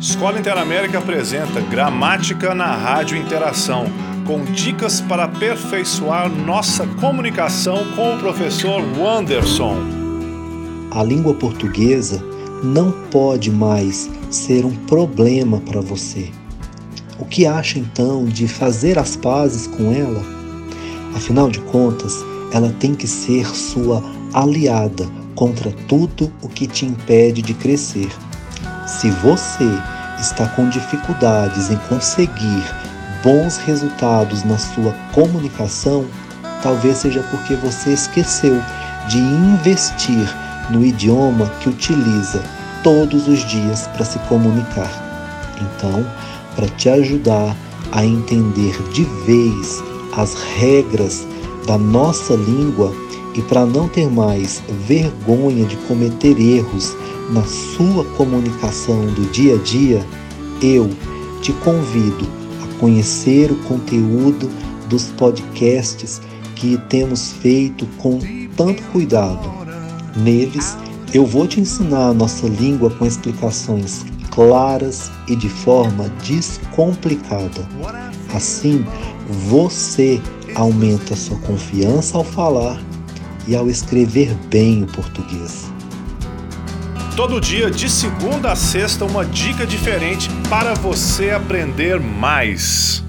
Escola Interamérica apresenta Gramática na Rádio Interação, com dicas para aperfeiçoar nossa comunicação com o professor Wanderson. A língua portuguesa não pode mais ser um problema para você. O que acha então de fazer as pazes com ela? Afinal de contas, ela tem que ser sua aliada contra tudo o que te impede de crescer. Se você está com dificuldades em conseguir bons resultados na sua comunicação, talvez seja porque você esqueceu de investir no idioma que utiliza todos os dias para se comunicar. Então, para te ajudar a entender de vez as regras da nossa língua e para não ter mais vergonha de cometer erros na sua comunicação do dia a dia, eu te convido a conhecer o conteúdo dos podcasts que temos feito com tanto cuidado. Neles, eu vou te ensinar a nossa língua com explicações claras e de forma descomplicada. Assim, você aumenta sua confiança ao falar e ao escrever bem o português. Todo dia, de segunda a sexta, uma dica diferente para você aprender mais.